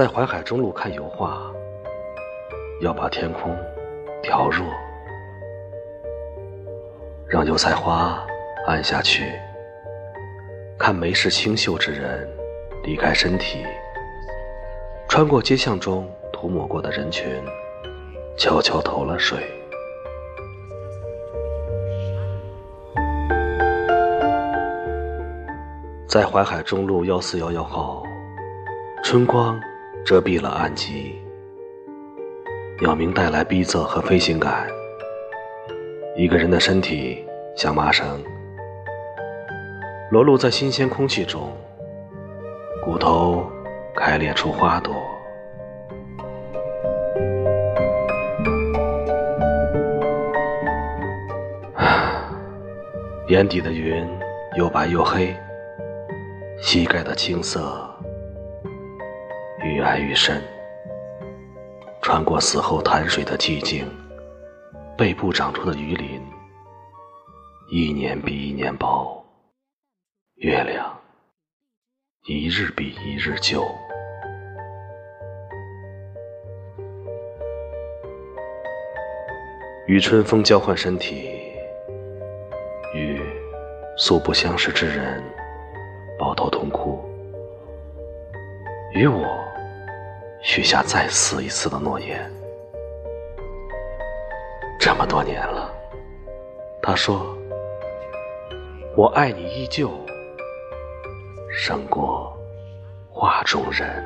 在淮海中路看油画，要把天空调弱，让油菜花暗下去，看眉视清秀之人离开身体，穿过街巷中涂抹过的人群，悄悄投了水。在淮海中路幺四幺幺号，春光。遮蔽了暗迹，鸟鸣带来逼仄和飞行感。一个人的身体像麻绳，裸露在新鲜空气中，骨头开裂出花朵。眼底的云又白又黑，膝盖的青色。愈爱愈深，穿过死后潭水的寂静，背部长出的鱼鳞，一年比一年薄，月亮一日比一日旧。与春风交换身体，与素不相识之人抱头痛哭，与我。许下再死一次的诺言。这么多年了，他说：“我爱你依旧，胜过画中人。”